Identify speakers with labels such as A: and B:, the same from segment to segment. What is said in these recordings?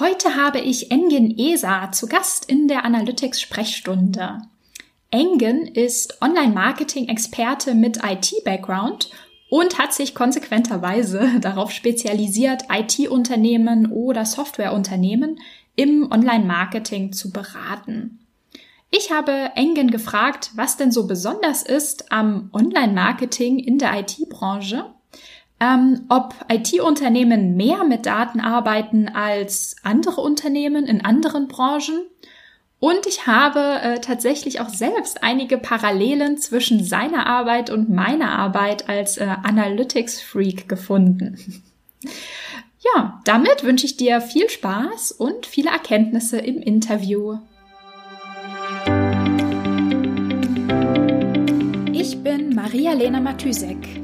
A: Heute habe ich Engin Esa zu Gast in der Analytics-Sprechstunde. Engin ist Online-Marketing-Experte mit IT-Background und hat sich konsequenterweise darauf spezialisiert, IT-Unternehmen oder Softwareunternehmen im Online-Marketing zu beraten. Ich habe Engin gefragt, was denn so besonders ist am Online-Marketing in der IT-Branche ähm, ob IT-Unternehmen mehr mit Daten arbeiten als andere Unternehmen in anderen Branchen. Und ich habe äh, tatsächlich auch selbst einige Parallelen zwischen seiner Arbeit und meiner Arbeit als äh, Analytics-Freak gefunden. ja, damit wünsche ich dir viel Spaß und viele Erkenntnisse im Interview. Ich bin Maria-Lena Matysek.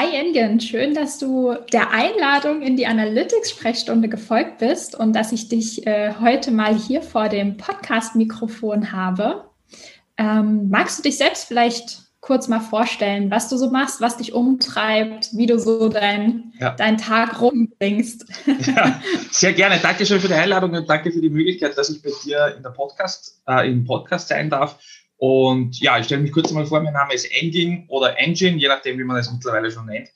A: Hi Engen, schön, dass du der Einladung in die Analytics-Sprechstunde gefolgt bist und dass ich dich äh, heute mal hier vor dem Podcast-Mikrofon habe. Ähm, magst du dich selbst vielleicht kurz mal vorstellen, was du so machst, was dich umtreibt, wie du so dein, ja. deinen Tag rumbringst?
B: Ja, sehr gerne. Dankeschön für die Einladung und danke für die Möglichkeit, dass ich bei dir in der Podcast, äh, im Podcast sein darf. Und ja, ich stelle mich kurz einmal vor, mein Name ist Engine oder Engine, je nachdem, wie man es mittlerweile schon nennt.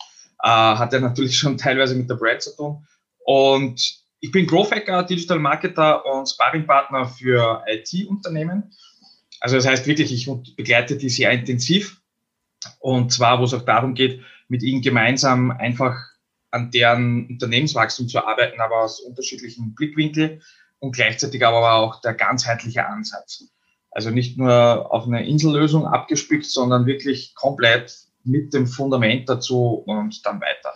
B: Äh, hat ja natürlich schon teilweise mit der Brand zu tun. Und ich bin Growth Hacker, Digital Marketer und Sparringpartner für IT-Unternehmen. Also das heißt wirklich, ich begleite die sehr intensiv. Und zwar, wo es auch darum geht, mit ihnen gemeinsam einfach an deren Unternehmenswachstum zu arbeiten, aber aus unterschiedlichen Blickwinkeln und gleichzeitig aber auch der ganzheitliche Ansatz. Also nicht nur auf eine Insellösung abgespickt, sondern wirklich komplett mit dem Fundament dazu und dann weiter.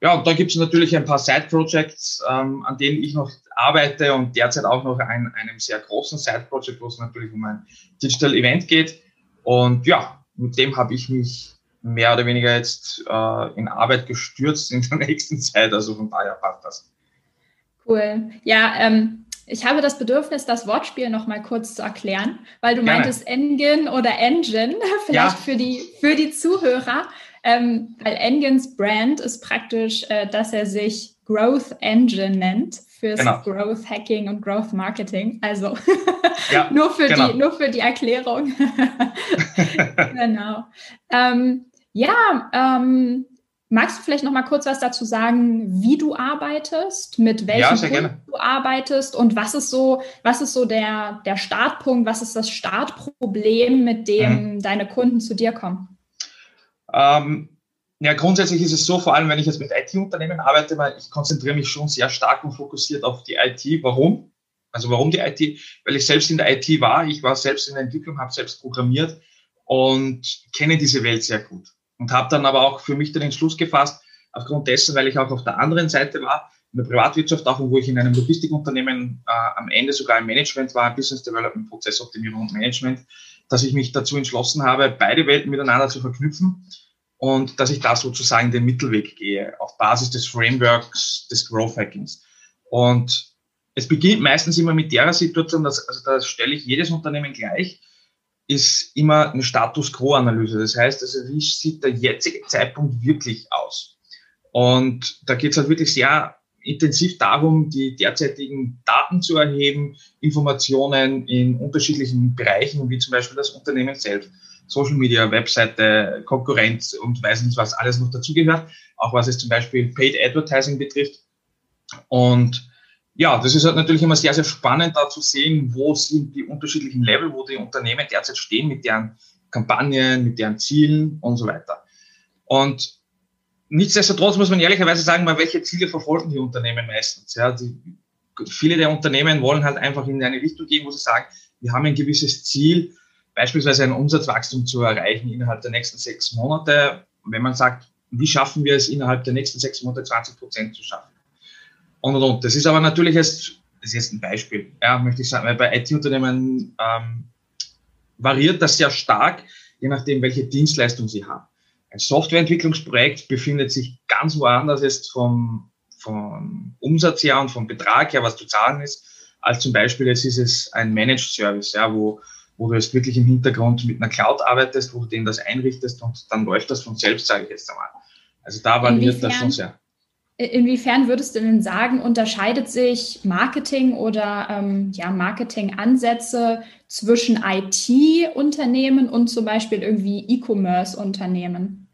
B: Ja, und da gibt es natürlich ein paar Side-Projects, ähm, an denen ich noch arbeite und derzeit auch noch an einem sehr großen Side-Project, wo es natürlich um ein Digital Event geht. Und ja, mit dem habe ich mich mehr oder weniger jetzt äh, in Arbeit gestürzt in der nächsten Zeit. Also von daher passt das.
A: Cool. Ja, ähm, ich habe das Bedürfnis, das Wortspiel noch mal kurz zu erklären, weil du Gerne. meintest Engine oder Engine, vielleicht ja. für, die, für die Zuhörer. Ähm, weil Engines Brand ist praktisch, äh, dass er sich Growth Engine nennt fürs genau. Growth Hacking und Growth Marketing. Also ja, nur, für genau. die, nur für die Erklärung. genau. Ähm, ja, ähm, Magst du vielleicht noch mal kurz was dazu sagen, wie du arbeitest, mit welchem ja, du arbeitest und was ist so, was ist so der, der Startpunkt, was ist das Startproblem, mit dem mhm. deine Kunden zu dir kommen?
B: Ähm, ja, grundsätzlich ist es so, vor allem wenn ich jetzt mit IT-Unternehmen arbeite, weil ich konzentriere mich schon sehr stark und fokussiert auf die IT. Warum? Also warum die IT? Weil ich selbst in der IT war, ich war selbst in der Entwicklung, habe selbst programmiert und kenne diese Welt sehr gut und habe dann aber auch für mich den Entschluss gefasst, aufgrund dessen, weil ich auch auf der anderen Seite war, in der Privatwirtschaft auch, wo ich in einem Logistikunternehmen äh, am Ende sogar im Management war, Business Development, Prozessoptimierung und Management, dass ich mich dazu entschlossen habe, beide Welten miteinander zu verknüpfen und dass ich da sozusagen den Mittelweg gehe, auf Basis des Frameworks des Growth Hackings. Und es beginnt meistens immer mit der Situation, dass, also da stelle ich jedes Unternehmen gleich, ist immer eine Status Quo-Analyse. Das heißt, also wie sieht der jetzige Zeitpunkt wirklich aus? Und da geht es halt wirklich sehr intensiv darum, die derzeitigen Daten zu erheben, Informationen in unterschiedlichen Bereichen, wie zum Beispiel das Unternehmen selbst, Social Media, Webseite, Konkurrenz und weiß nicht, was alles noch dazugehört, auch was es zum Beispiel Paid Advertising betrifft. Und ja, das ist halt natürlich immer sehr, sehr spannend, da zu sehen, wo sind die unterschiedlichen Level, wo die Unternehmen derzeit stehen mit deren Kampagnen, mit deren Zielen und so weiter. Und nichtsdestotrotz muss man ehrlicherweise sagen, mal, welche Ziele verfolgen die Unternehmen meistens. Ja, die, viele der Unternehmen wollen halt einfach in eine Richtung gehen, wo sie sagen, wir haben ein gewisses Ziel, beispielsweise ein Umsatzwachstum zu erreichen innerhalb der nächsten sechs Monate. wenn man sagt, wie schaffen wir es innerhalb der nächsten sechs Monate 20 Prozent zu schaffen? Und und und. Das ist aber natürlich erst das ist jetzt ein Beispiel, ja, möchte ich sagen, weil bei IT-Unternehmen ähm, variiert das sehr stark, je nachdem, welche Dienstleistung sie haben. Ein Softwareentwicklungsprojekt befindet sich ganz woanders jetzt vom, vom Umsatz her und vom Betrag her, was zu zahlen ist, als zum Beispiel jetzt ist es ein Managed Service, ja, wo, wo du jetzt wirklich im Hintergrund mit einer Cloud arbeitest, wo du denen das einrichtest und dann läuft das von selbst, sage ich jetzt einmal. Also da variiert das schon sehr.
A: Inwiefern würdest du denn sagen, unterscheidet sich Marketing oder ähm, ja, Marketingansätze zwischen IT-Unternehmen und zum Beispiel irgendwie E-Commerce-Unternehmen?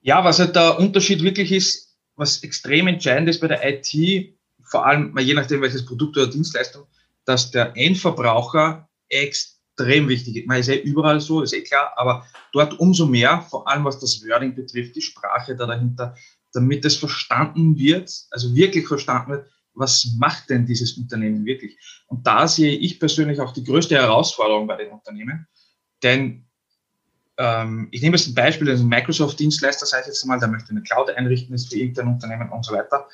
B: Ja, was halt der Unterschied wirklich ist, was extrem entscheidend ist bei der IT, vor allem je nachdem welches Produkt oder Dienstleistung, dass der Endverbraucher extrem wichtig ist. Man ist ja überall so, ist eh klar, aber dort umso mehr, vor allem was das Wording betrifft, die Sprache da dahinter, damit es verstanden wird, also wirklich verstanden wird, was macht denn dieses Unternehmen wirklich? Und da sehe ich persönlich auch die größte Herausforderung bei den Unternehmen, denn ähm, ich nehme jetzt ein Beispiel, also Microsoft-Dienstleister, sage ich jetzt mal, der möchte eine Cloud einrichten, ist für irgendein Unternehmen und so weiter.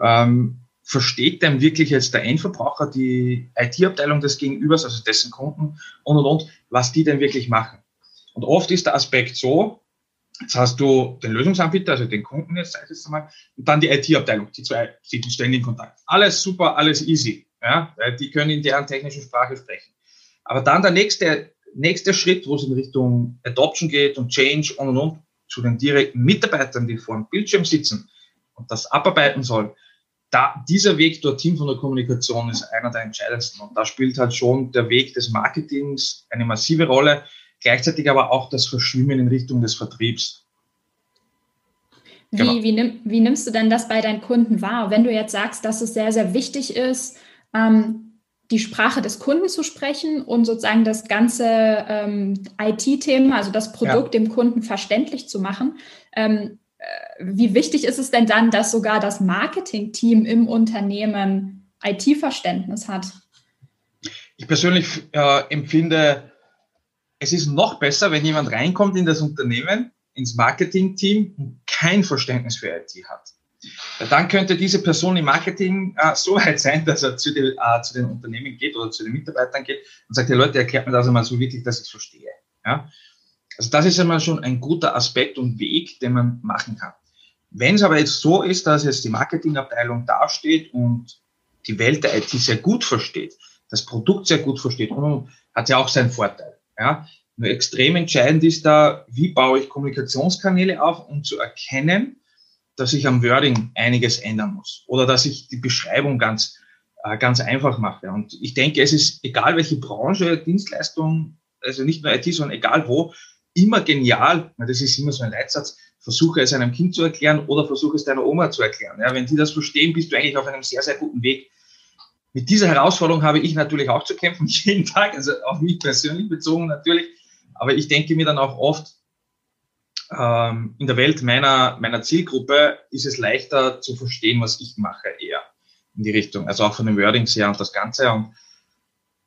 B: Ähm, versteht denn wirklich jetzt der Endverbraucher die IT-Abteilung des Gegenübers, also dessen Kunden und und und, was die denn wirklich machen? Und oft ist der Aspekt so, Jetzt hast du den Lösungsanbieter, also den Kunden jetzt, sag ich jetzt mal, und dann die IT-Abteilung. Die zwei sind ständig in Kontakt. Alles super, alles easy. Ja, weil die können in deren technischen Sprache sprechen. Aber dann der nächste, nächste Schritt, wo es in Richtung Adoption geht und Change und und und, zu den direkten Mitarbeitern, die vor dem Bildschirm sitzen und das abarbeiten sollen, da, dieser Weg dorthin von der Kommunikation ist einer der entscheidendsten. Und da spielt halt schon der Weg des Marketings eine massive Rolle gleichzeitig aber auch das Verschwimmen in Richtung des Vertriebs.
A: Wie, genau. wie, nimm, wie, nimmst du denn das bei deinen Kunden wahr? Wenn du jetzt sagst, dass es sehr, sehr wichtig ist, ähm, die Sprache des Kunden zu sprechen und sozusagen das ganze ähm, IT-Thema, also das Produkt ja. dem Kunden verständlich zu machen. Ähm, äh, wie wichtig ist es denn dann, dass sogar das Marketing-Team im Unternehmen IT-Verständnis hat?
B: Ich persönlich äh, empfinde es ist noch besser, wenn jemand reinkommt in das Unternehmen, ins Marketing-Team und kein Verständnis für IT hat. Dann könnte diese Person im Marketing äh, so weit sein, dass er zu, die, äh, zu, den Unternehmen geht oder zu den Mitarbeitern geht und sagt, hey Leute, erklärt mir das einmal so wirklich, dass ich es verstehe. Ja? Also das ist einmal schon ein guter Aspekt und Weg, den man machen kann. Wenn es aber jetzt so ist, dass jetzt die Marketingabteilung dasteht und die Welt der IT sehr gut versteht, das Produkt sehr gut versteht, hat ja auch seinen Vorteil. Ja? Nur extrem entscheidend ist da, wie baue ich Kommunikationskanäle auf, um zu erkennen, dass ich am Wording einiges ändern muss oder dass ich die Beschreibung ganz, äh, ganz einfach mache. Und ich denke, es ist egal, welche Branche, Dienstleistung, also nicht nur IT, sondern egal wo, immer genial, das ist immer so ein Leitsatz, versuche es einem Kind zu erklären oder versuche es deiner Oma zu erklären. Ja, wenn die das verstehen, bist du eigentlich auf einem sehr, sehr guten Weg mit dieser Herausforderung habe ich natürlich auch zu kämpfen, jeden Tag, also auf mich persönlich bezogen natürlich. Aber ich denke mir dann auch oft, ähm, in der Welt meiner, meiner Zielgruppe ist es leichter zu verstehen, was ich mache, eher in die Richtung. Also auch von den Wordings her und das Ganze. Und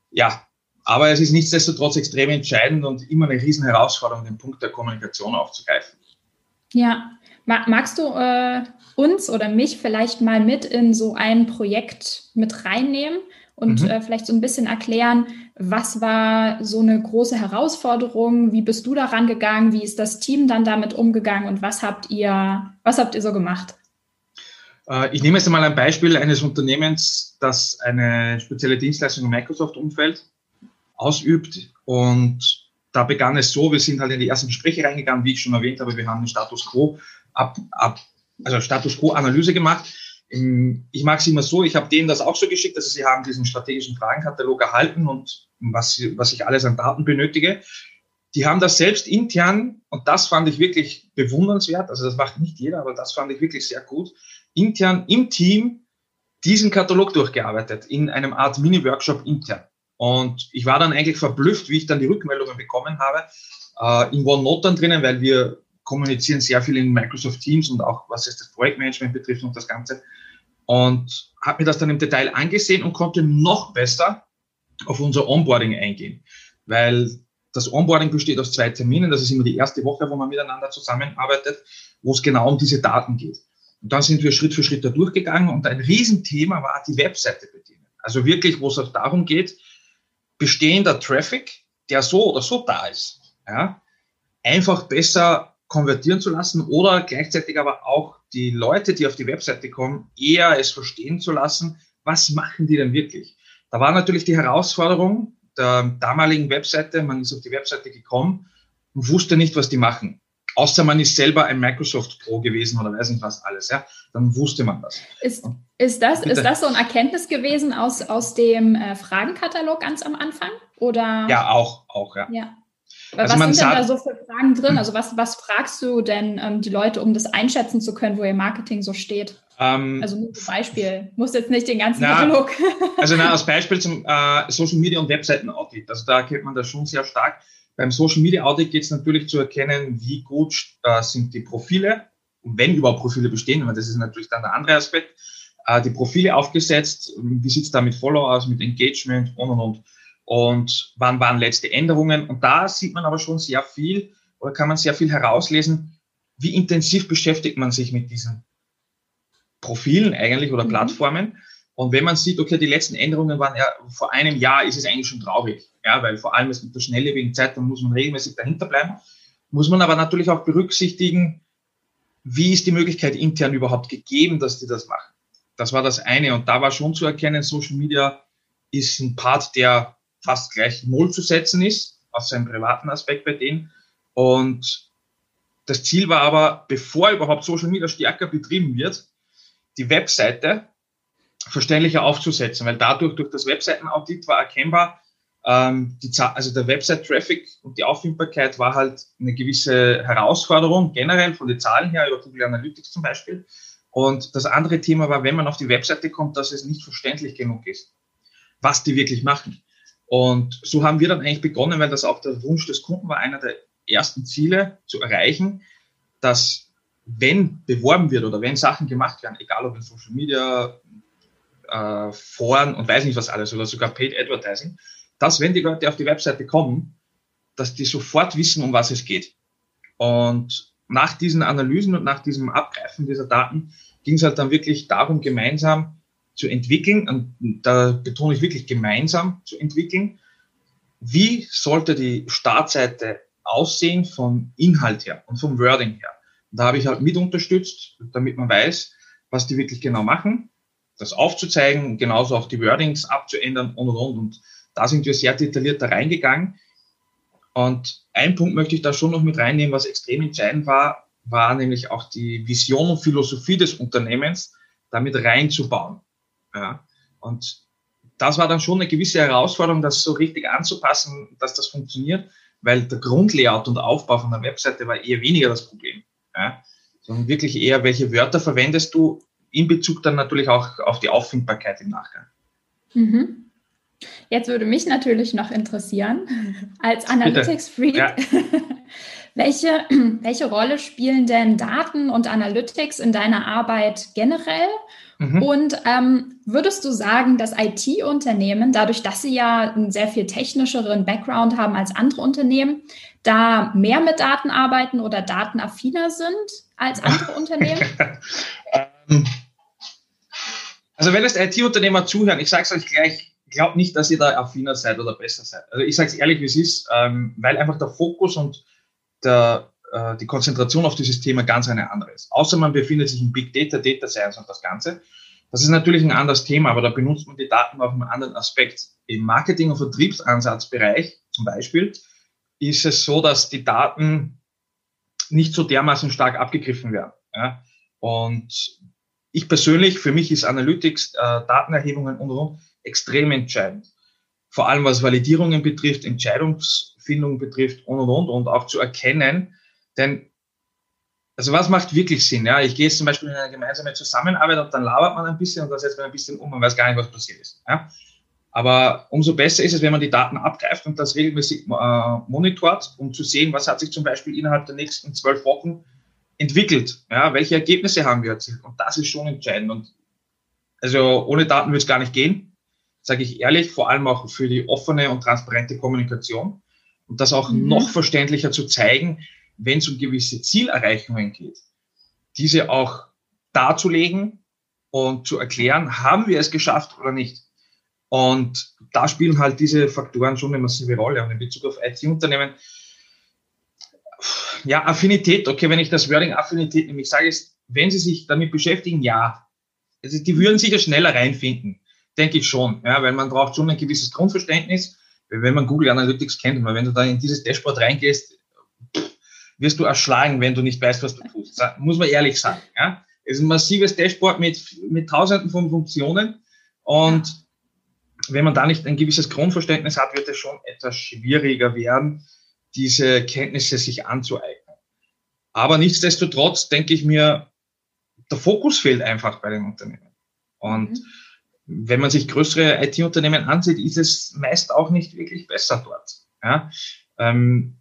B: ja, aber es ist nichtsdestotrotz extrem entscheidend und immer eine riesen Herausforderung, den Punkt der Kommunikation aufzugreifen.
A: Ja, magst du äh, uns oder mich vielleicht mal mit in so ein Projekt mit reinnehmen und mhm. äh, vielleicht so ein bisschen erklären, was war so eine große Herausforderung, wie bist du daran gegangen, wie ist das Team dann damit umgegangen und was habt ihr, was habt ihr so gemacht?
B: Äh, ich nehme jetzt mal ein Beispiel eines Unternehmens, das eine spezielle Dienstleistung im Microsoft-Umfeld ausübt und da begann es so, wir sind halt in die ersten Gespräche reingegangen, wie ich schon erwähnt habe, wir haben den Status Quo ab, ab also Status Quo-Analyse gemacht. Ich mag es immer so, ich habe denen das auch so geschickt, dass sie haben diesen strategischen Fragenkatalog erhalten und was, was ich alles an Daten benötige. Die haben das selbst intern, und das fand ich wirklich bewundernswert, also das macht nicht jeder, aber das fand ich wirklich sehr gut, intern im Team diesen Katalog durchgearbeitet, in einem Art Mini-Workshop intern. Und ich war dann eigentlich verblüfft, wie ich dann die Rückmeldungen bekommen habe, äh, in OneNote dann drinnen, weil wir kommunizieren sehr viel in Microsoft Teams und auch was es das Projektmanagement betrifft und das Ganze. Und habe mir das dann im Detail angesehen und konnte noch besser auf unser Onboarding eingehen, weil das Onboarding besteht aus zwei Terminen. Das ist immer die erste Woche, wo man miteinander zusammenarbeitet, wo es genau um diese Daten geht. Und dann sind wir Schritt für Schritt da durchgegangen und ein Riesenthema war die Webseite bedienen. Also wirklich, wo es auch darum geht, bestehender Traffic, der so oder so da ist, ja, einfach besser konvertieren zu lassen oder gleichzeitig aber auch die Leute, die auf die Webseite kommen, eher es verstehen zu lassen, was machen die denn wirklich. Da war natürlich die Herausforderung der damaligen Webseite, man ist auf die Webseite gekommen und wusste nicht, was die machen. Außer man ist selber ein Microsoft Pro gewesen oder weiß nicht was alles, ja, dann wusste man das.
A: Ist, ist, das, ist das so ein Erkenntnis gewesen aus, aus dem äh, Fragenkatalog ganz am Anfang? Oder?
B: Ja, auch, auch, ja.
A: ja. Also was sind denn da so für Fragen drin? Also was, was fragst du denn ähm, die Leute, um das einschätzen zu können, wo ihr Marketing so steht? Ähm, also nur ein Beispiel. Muss jetzt nicht den ganzen na, Katalog.
B: also na, als Beispiel zum äh, Social Media und Webseiten Audit. Also da kennt man das schon sehr stark. Beim Social Media Audit geht es natürlich zu erkennen, wie gut äh, sind die Profile, wenn überhaupt Profile bestehen, weil das ist natürlich dann der andere Aspekt. Äh, die Profile aufgesetzt, wie sieht es da mit Follow aus, mit Engagement und und und und wann waren letzte Änderungen. Und da sieht man aber schon sehr viel oder kann man sehr viel herauslesen, wie intensiv beschäftigt man sich mit diesen Profilen eigentlich oder mhm. Plattformen. Und wenn man sieht, okay, die letzten Änderungen waren ja vor einem Jahr, ist es eigentlich schon traurig. Ja, weil vor allem ist mit der schnelllebigen Zeit, dann muss man regelmäßig dahinter bleiben. Muss man aber natürlich auch berücksichtigen, wie ist die Möglichkeit intern überhaupt gegeben, dass die das machen. Das war das eine. Und da war schon zu erkennen, Social Media ist ein Part, der fast gleich null zu setzen ist, aus seinem privaten Aspekt bei denen. Und das Ziel war aber, bevor überhaupt Social Media stärker betrieben wird, die Webseite verständlicher aufzusetzen, weil dadurch, durch das Webseitenaudit war erkennbar, ähm, die, also der Website-Traffic und die Auffindbarkeit war halt eine gewisse Herausforderung, generell von den Zahlen her, über Google Analytics zum Beispiel. Und das andere Thema war, wenn man auf die Webseite kommt, dass es nicht verständlich genug ist, was die wirklich machen. Und so haben wir dann eigentlich begonnen, weil das auch der Wunsch des Kunden war, einer der ersten Ziele zu erreichen, dass wenn beworben wird oder wenn Sachen gemacht werden, egal ob in Social Media, äh, Foren und weiß nicht was alles oder sogar Paid Advertising, dass wenn die Leute auf die Webseite kommen, dass die sofort wissen, um was es geht. Und nach diesen Analysen und nach diesem Abgreifen dieser Daten ging es halt dann wirklich darum, gemeinsam zu entwickeln, und da betone ich wirklich gemeinsam zu entwickeln, wie sollte die Startseite aussehen vom Inhalt her und vom Wording her. Und da habe ich halt mit unterstützt, damit man weiß, was die wirklich genau machen, das aufzuzeigen, genauso auch die Wordings abzuändern und und und. Und da sind wir sehr detailliert da reingegangen. Und ein Punkt möchte ich da schon noch mit reinnehmen, was extrem entscheidend war, war nämlich auch die Vision und Philosophie des Unternehmens damit reinzubauen. Ja. Und das war dann schon eine gewisse Herausforderung, das so richtig anzupassen, dass das funktioniert, weil der Grundlayout und Aufbau von der Webseite war eher weniger das Problem. Ja. Sondern wirklich eher, welche Wörter verwendest du in Bezug dann natürlich auch auf die Auffindbarkeit im Nachgang.
A: Mhm. Jetzt würde mich natürlich noch interessieren, als Analytics-Freak, ja. welche, welche Rolle spielen denn Daten und Analytics in deiner Arbeit generell Mhm. Und ähm, würdest du sagen, dass IT-Unternehmen, dadurch, dass sie ja einen sehr viel technischeren Background haben als andere Unternehmen, da mehr mit Daten arbeiten oder datenaffiner sind als andere Unternehmen?
B: Ähm, also wenn es IT-Unternehmer zuhören, ich sage es euch gleich, glaubt nicht, dass ihr da affiner seid oder besser seid. Also ich sage es ehrlich, wie es ist, ähm, weil einfach der Fokus und der, äh, die Konzentration auf dieses Thema ganz eine andere ist. Außer man befindet sich in Big Data, Data Science und das Ganze. Das ist natürlich ein anderes Thema, aber da benutzt man die Daten auf einem anderen Aspekt. Im Marketing- und Vertriebsansatzbereich zum Beispiel ist es so, dass die Daten nicht so dermaßen stark abgegriffen werden. Ja? Und ich persönlich, für mich ist Analytics, äh, Datenerhebungen und, und extrem entscheidend. Vor allem was Validierungen betrifft, Entscheidungsfindung betrifft und und und und auch zu erkennen, denn also was macht wirklich Sinn? Ja, ich gehe jetzt zum Beispiel in eine gemeinsame Zusammenarbeit und dann labert man ein bisschen und dann setzt man ein bisschen um, man weiß gar nicht, was passiert ist. Ja? Aber umso besser ist es, wenn man die Daten abgreift und das regelmäßig äh, monitort, um zu sehen, was hat sich zum Beispiel innerhalb der nächsten zwölf Wochen entwickelt. Ja, welche Ergebnisse haben wir erzielt? Und das ist schon entscheidend. Und also ohne Daten wird es gar nicht gehen, sage ich ehrlich, vor allem auch für die offene und transparente Kommunikation. Und das auch mhm. noch verständlicher zu zeigen, wenn es um gewisse Zielerreichungen geht, diese auch darzulegen und zu erklären, haben wir es geschafft oder nicht. Und da spielen halt diese Faktoren schon eine massive Rolle. Und in Bezug auf IT-Unternehmen, ja, Affinität, okay, wenn ich das Wording Affinität nehme, ich sage es, wenn Sie sich damit beschäftigen, ja. Also die würden sich ja schneller reinfinden, denke ich schon, ja, weil man braucht schon ein gewisses Grundverständnis, wenn man Google Analytics kennt, wenn du da in dieses Dashboard reingehst, wirst du erschlagen, wenn du nicht weißt, was du tust. Muss man ehrlich sagen. Ja? Es ist ein massives Dashboard mit, mit tausenden von Funktionen und wenn man da nicht ein gewisses Grundverständnis hat, wird es schon etwas schwieriger werden, diese Kenntnisse sich anzueignen. Aber nichtsdestotrotz denke ich mir, der Fokus fehlt einfach bei den Unternehmen. Und mhm. wenn man sich größere IT-Unternehmen ansieht, ist es meist auch nicht wirklich besser dort. Ja? Ähm,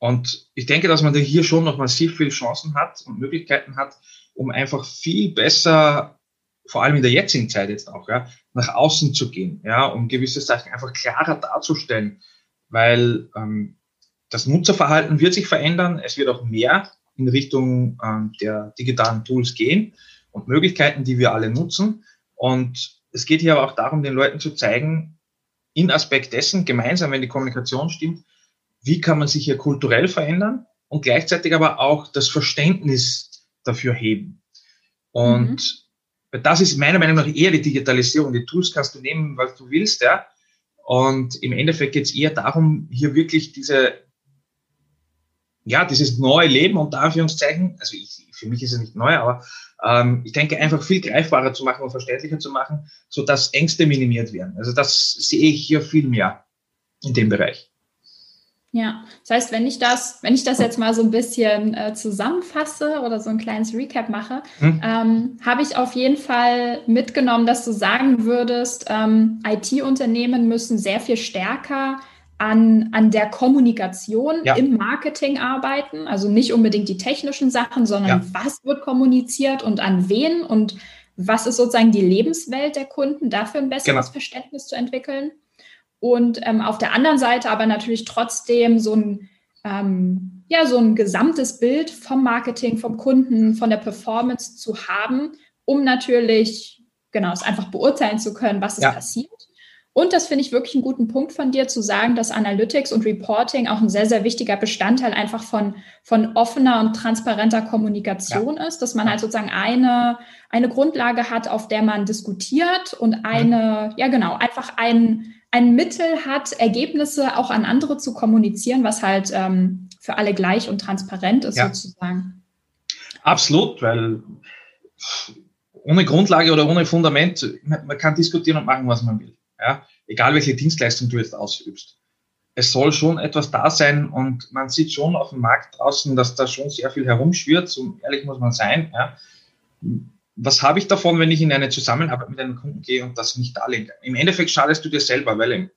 B: und ich denke, dass man hier schon noch massiv viele Chancen hat und Möglichkeiten hat, um einfach viel besser, vor allem in der jetzigen Zeit jetzt auch, ja, nach außen zu gehen, ja, um gewisse Sachen einfach klarer darzustellen, weil ähm, das Nutzerverhalten wird sich verändern. Es wird auch mehr in Richtung ähm, der digitalen Tools gehen und Möglichkeiten, die wir alle nutzen. Und es geht hier aber auch darum, den Leuten zu zeigen, in Aspekt dessen, gemeinsam, wenn die Kommunikation stimmt, wie kann man sich hier kulturell verändern und gleichzeitig aber auch das Verständnis dafür heben. Und mhm. das ist meiner Meinung nach eher die Digitalisierung. Die Tools kannst du nehmen, was du willst, ja. Und im Endeffekt geht es eher darum, hier wirklich diese ja, dieses neue Leben unter Anführungszeichen, also ich, für mich ist es nicht neu, aber ähm, ich denke einfach viel greifbarer zu machen und verständlicher zu machen, so dass Ängste minimiert werden. Also das sehe ich hier viel mehr in dem Bereich.
A: Ja, das heißt, wenn ich das, wenn ich das jetzt mal so ein bisschen äh, zusammenfasse oder so ein kleines Recap mache, hm. ähm, habe ich auf jeden Fall mitgenommen, dass du sagen würdest, ähm, IT-Unternehmen müssen sehr viel stärker an, an der Kommunikation ja. im Marketing arbeiten. Also nicht unbedingt die technischen Sachen, sondern ja. was wird kommuniziert und an wen und was ist sozusagen die Lebenswelt der Kunden, dafür ein besseres genau. Verständnis zu entwickeln. Und ähm, auf der anderen Seite aber natürlich trotzdem so ein, ähm, ja, so ein gesamtes Bild vom Marketing, vom Kunden, von der Performance zu haben, um natürlich, genau, es einfach beurteilen zu können, was ist ja. passiert und das finde ich wirklich einen guten Punkt von dir zu sagen, dass Analytics und Reporting auch ein sehr, sehr wichtiger Bestandteil einfach von, von offener und transparenter Kommunikation ja. ist, dass man halt sozusagen eine, eine Grundlage hat, auf der man diskutiert und eine, ja genau, einfach ein, ein Mittel hat, Ergebnisse auch an andere zu kommunizieren, was halt ähm, für alle gleich und transparent ist ja. sozusagen.
B: Absolut, weil ohne Grundlage oder ohne Fundament, man kann diskutieren und machen, was man will. Ja? Egal welche Dienstleistung du jetzt ausübst. Es soll schon etwas da sein und man sieht schon auf dem Markt draußen, dass da schon sehr viel herumschwirrt, so ehrlich muss man sein. Ja? Was habe ich davon, wenn ich in eine Zusammenarbeit mit einem Kunden gehe und das nicht darlege? Im Endeffekt schadest du dir selber, weil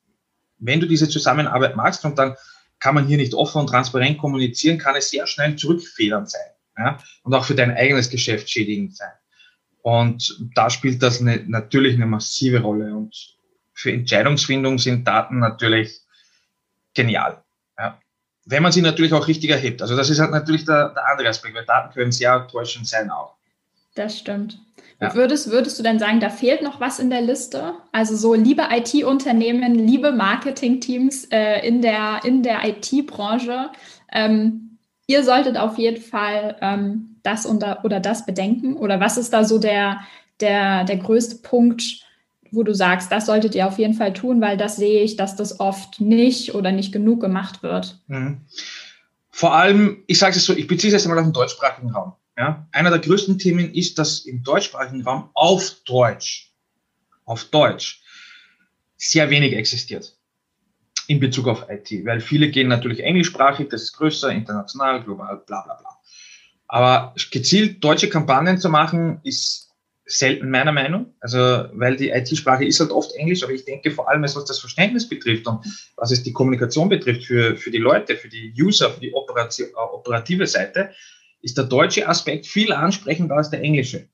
B: wenn du diese Zusammenarbeit machst und dann kann man hier nicht offen und transparent kommunizieren, kann es sehr schnell zurückfedern sein. Ja? Und auch für dein eigenes Geschäft schädigend sein. Und da spielt das eine, natürlich eine massive Rolle. Und für Entscheidungsfindung sind Daten natürlich genial. Ja. Wenn man sie natürlich auch richtig erhebt. Also das ist halt natürlich der, der andere Aspekt, weil Daten können sehr täuschend sein auch.
A: Das stimmt. Ja. Würdest, würdest du denn sagen, da fehlt noch was in der Liste? Also so, liebe IT-Unternehmen, liebe Marketing-Teams äh, in der, in der IT-Branche, ähm, ihr solltet auf jeden Fall ähm, das oder, oder das bedenken. Oder was ist da so der, der, der größte Punkt, wo du sagst, das solltet ihr auf jeden Fall tun, weil das sehe ich, dass das oft nicht oder nicht genug gemacht wird? Mhm.
B: Vor allem, ich sage es so, ich beziehe es jetzt einmal auf den deutschsprachigen Raum. Ja? Einer der größten Themen ist, dass im deutschsprachigen Raum auf Deutsch, auf Deutsch, sehr wenig existiert in Bezug auf IT, weil viele gehen natürlich englischsprachig, das ist größer, international, global, bla bla bla. Aber gezielt deutsche Kampagnen zu machen, ist selten meiner Meinung. Also, weil die IT-Sprache ist halt oft Englisch, aber ich denke vor allem, was das Verständnis betrifft und was es die Kommunikation betrifft für, für die Leute, für die User, für die operative Seite, ist der deutsche Aspekt viel ansprechender als der englische.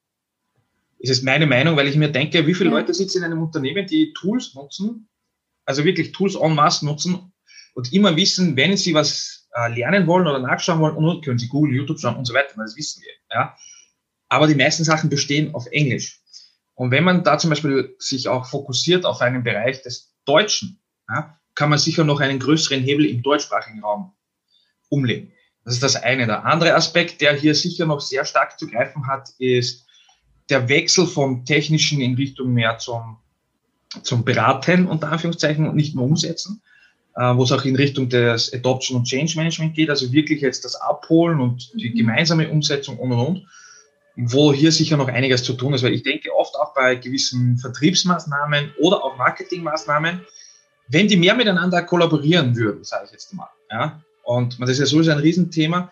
B: Ist es meine Meinung, weil ich mir denke, wie viele Leute sitzen in einem Unternehmen, die Tools nutzen, also wirklich Tools en masse nutzen und immer wissen, wenn sie was äh, lernen wollen oder nachschauen wollen, und können sie Google, YouTube schauen und so weiter, das wissen wir. Ja? aber die meisten Sachen bestehen auf Englisch. Und wenn man da zum Beispiel sich auch fokussiert auf einen Bereich des Deutschen, ja, kann man sicher noch einen größeren Hebel im deutschsprachigen Raum umlegen. Das ist das eine. Der andere Aspekt, der hier sicher noch sehr stark zu greifen hat, ist der Wechsel vom Technischen in Richtung mehr zum, zum Beraten, unter Anführungszeichen, und nicht nur umsetzen, äh, wo es auch in Richtung des Adoption und Change Management geht, also wirklich jetzt das Abholen und die mhm. gemeinsame Umsetzung und und und wo hier sicher noch einiges zu tun ist, weil ich denke oft auch bei gewissen Vertriebsmaßnahmen oder auch Marketingmaßnahmen, wenn die mehr miteinander kollaborieren würden, sage ich jetzt mal, ja, und das ist ja sowieso ein Riesenthema,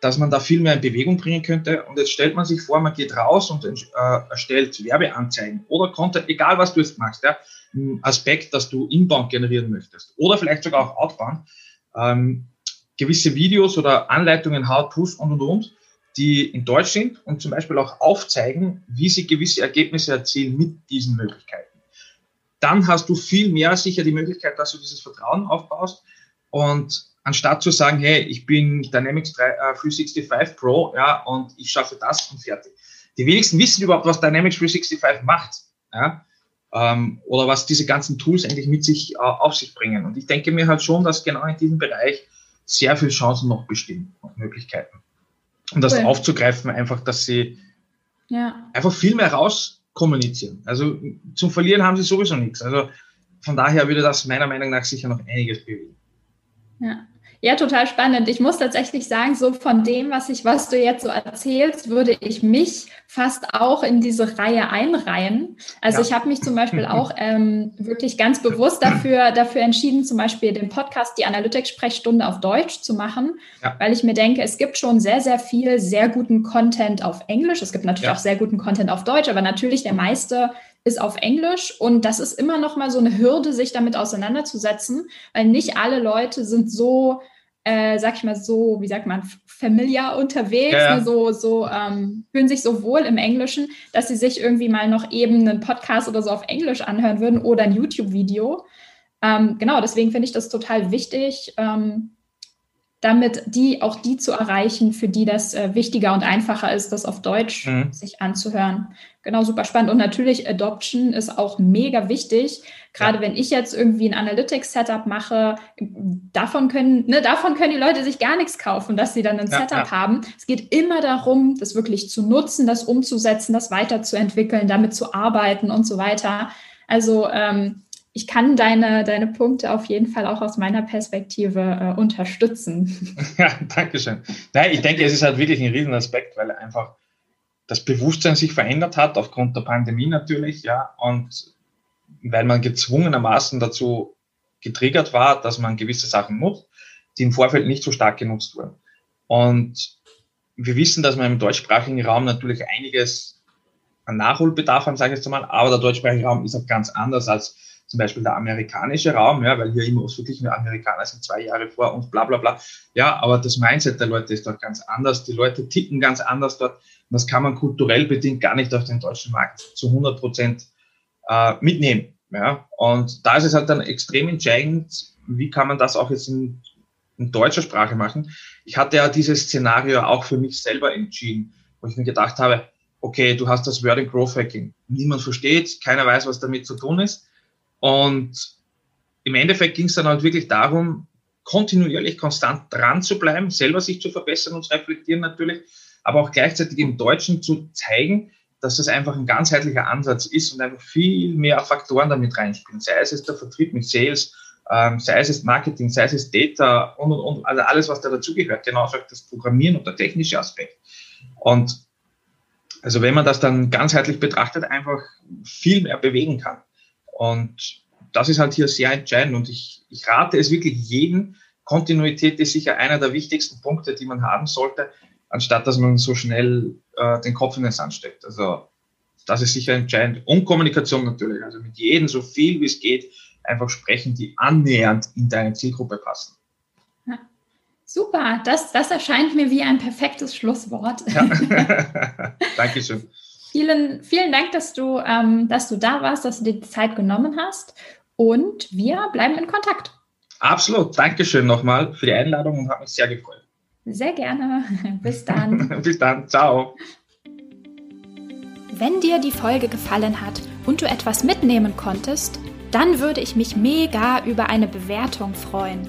B: dass man da viel mehr in Bewegung bringen könnte. Und jetzt stellt man sich vor, man geht raus und äh, erstellt Werbeanzeigen oder Content, egal was du jetzt machst, ja, Aspekt, dass du inbound generieren möchtest oder vielleicht sogar auch outbound, ähm, gewisse Videos oder Anleitungen, How-Tos und und und die in Deutsch sind und zum Beispiel auch aufzeigen, wie sie gewisse Ergebnisse erzielen mit diesen Möglichkeiten. Dann hast du viel mehr sicher die Möglichkeit, dass du dieses Vertrauen aufbaust und anstatt zu sagen, hey, ich bin Dynamics 365 äh, Pro, ja, und ich schaffe das und fertig. Die wenigsten wissen überhaupt, was Dynamics 365 macht, ja, ähm, oder was diese ganzen Tools eigentlich mit sich äh, auf sich bringen. Und ich denke mir halt schon, dass genau in diesem Bereich sehr viele Chancen noch bestehen und Möglichkeiten um das cool. aufzugreifen, einfach, dass sie ja. einfach viel mehr raus kommunizieren. Also zum Verlieren haben sie sowieso nichts. Also von daher würde das meiner Meinung nach sicher noch einiges bewegen.
A: Ja. Ja, total spannend. Ich muss tatsächlich sagen, so von dem, was ich, was du jetzt so erzählst, würde ich mich fast auch in diese Reihe einreihen. Also ja. ich habe mich zum Beispiel auch ähm, wirklich ganz bewusst dafür, dafür entschieden, zum Beispiel den Podcast, die Analytics-Sprechstunde auf Deutsch zu machen, ja. weil ich mir denke, es gibt schon sehr, sehr viel sehr guten Content auf Englisch. Es gibt natürlich ja. auch sehr guten Content auf Deutsch, aber natürlich der meiste ist auf Englisch und das ist immer noch mal so eine Hürde, sich damit auseinanderzusetzen, weil nicht alle Leute sind so, äh, sag ich mal so, wie sagt man, familiar unterwegs, ja. Ne, so so ähm, fühlen sich so wohl im Englischen, dass sie sich irgendwie mal noch eben einen Podcast oder so auf Englisch anhören würden oder ein YouTube-Video. Ähm, genau, deswegen finde ich das total wichtig. Ähm, damit die auch die zu erreichen, für die das äh, wichtiger und einfacher ist, das auf Deutsch mhm. sich anzuhören. Genau, super spannend. Und natürlich Adoption ist auch mega wichtig. Gerade ja. wenn ich jetzt irgendwie ein Analytics-Setup mache, davon können, ne, davon können die Leute sich gar nichts kaufen, dass sie dann ein ja, Setup ja. haben. Es geht immer darum, das wirklich zu nutzen, das umzusetzen, das weiterzuentwickeln, damit zu arbeiten und so weiter. Also ähm, ich kann deine, deine Punkte auf jeden Fall auch aus meiner Perspektive äh, unterstützen.
B: Ja, danke schön. Nein, ich denke, es ist halt wirklich ein Riesenaspekt, weil einfach das Bewusstsein sich verändert hat, aufgrund der Pandemie natürlich, ja, und weil man gezwungenermaßen dazu getriggert war, dass man gewisse Sachen nutzt, die im Vorfeld nicht so stark genutzt wurden. Und wir wissen, dass wir im deutschsprachigen Raum natürlich einiges an Nachholbedarf haben, sage ich jetzt mal, aber der deutschsprachige Raum ist auch ganz anders als zum Beispiel der amerikanische Raum, ja, weil hier immer wirklich nur Amerikaner sind zwei Jahre vor uns, bla bla bla. Ja, aber das Mindset der Leute ist dort ganz anders. Die Leute ticken ganz anders dort. Und das kann man kulturell bedingt gar nicht auf den deutschen Markt zu 100 Prozent äh, mitnehmen. Ja, und da ist es halt dann extrem entscheidend, wie kann man das auch jetzt in, in deutscher Sprache machen. Ich hatte ja dieses Szenario auch für mich selber entschieden, wo ich mir gedacht habe, okay, du hast das Word and Growth Hacking. Niemand versteht, keiner weiß, was damit zu tun ist. Und im Endeffekt ging es dann halt wirklich darum, kontinuierlich konstant dran zu bleiben, selber sich zu verbessern und zu reflektieren natürlich, aber auch gleichzeitig im Deutschen zu zeigen, dass das einfach ein ganzheitlicher Ansatz ist und einfach viel mehr Faktoren damit reinspielen. Sei es der Vertrieb mit Sales, ähm, sei es Marketing, sei es Data und, und, und also alles, was da dazugehört, genauso das Programmieren und der technische Aspekt. Und also wenn man das dann ganzheitlich betrachtet, einfach viel mehr bewegen kann. Und das ist halt hier sehr entscheidend und ich, ich rate es wirklich jedem. Kontinuität ist sicher einer der wichtigsten Punkte, die man haben sollte, anstatt dass man so schnell äh, den Kopf in den Sand steckt. Also das ist sicher entscheidend. Und Kommunikation natürlich. Also mit jedem so viel wie es geht einfach sprechen, die annähernd in deine Zielgruppe passen.
A: Super, das, das erscheint mir wie ein perfektes Schlusswort. Ja.
B: Dankeschön.
A: Vielen, vielen Dank, dass du, ähm, dass du da warst, dass du dir die Zeit genommen hast. Und wir bleiben in Kontakt.
B: Absolut. Dankeschön nochmal für die Einladung und habe mich sehr gefreut.
A: Sehr gerne. Bis dann.
B: Bis dann. Ciao.
A: Wenn dir die Folge gefallen hat und du etwas mitnehmen konntest, dann würde ich mich mega über eine Bewertung freuen.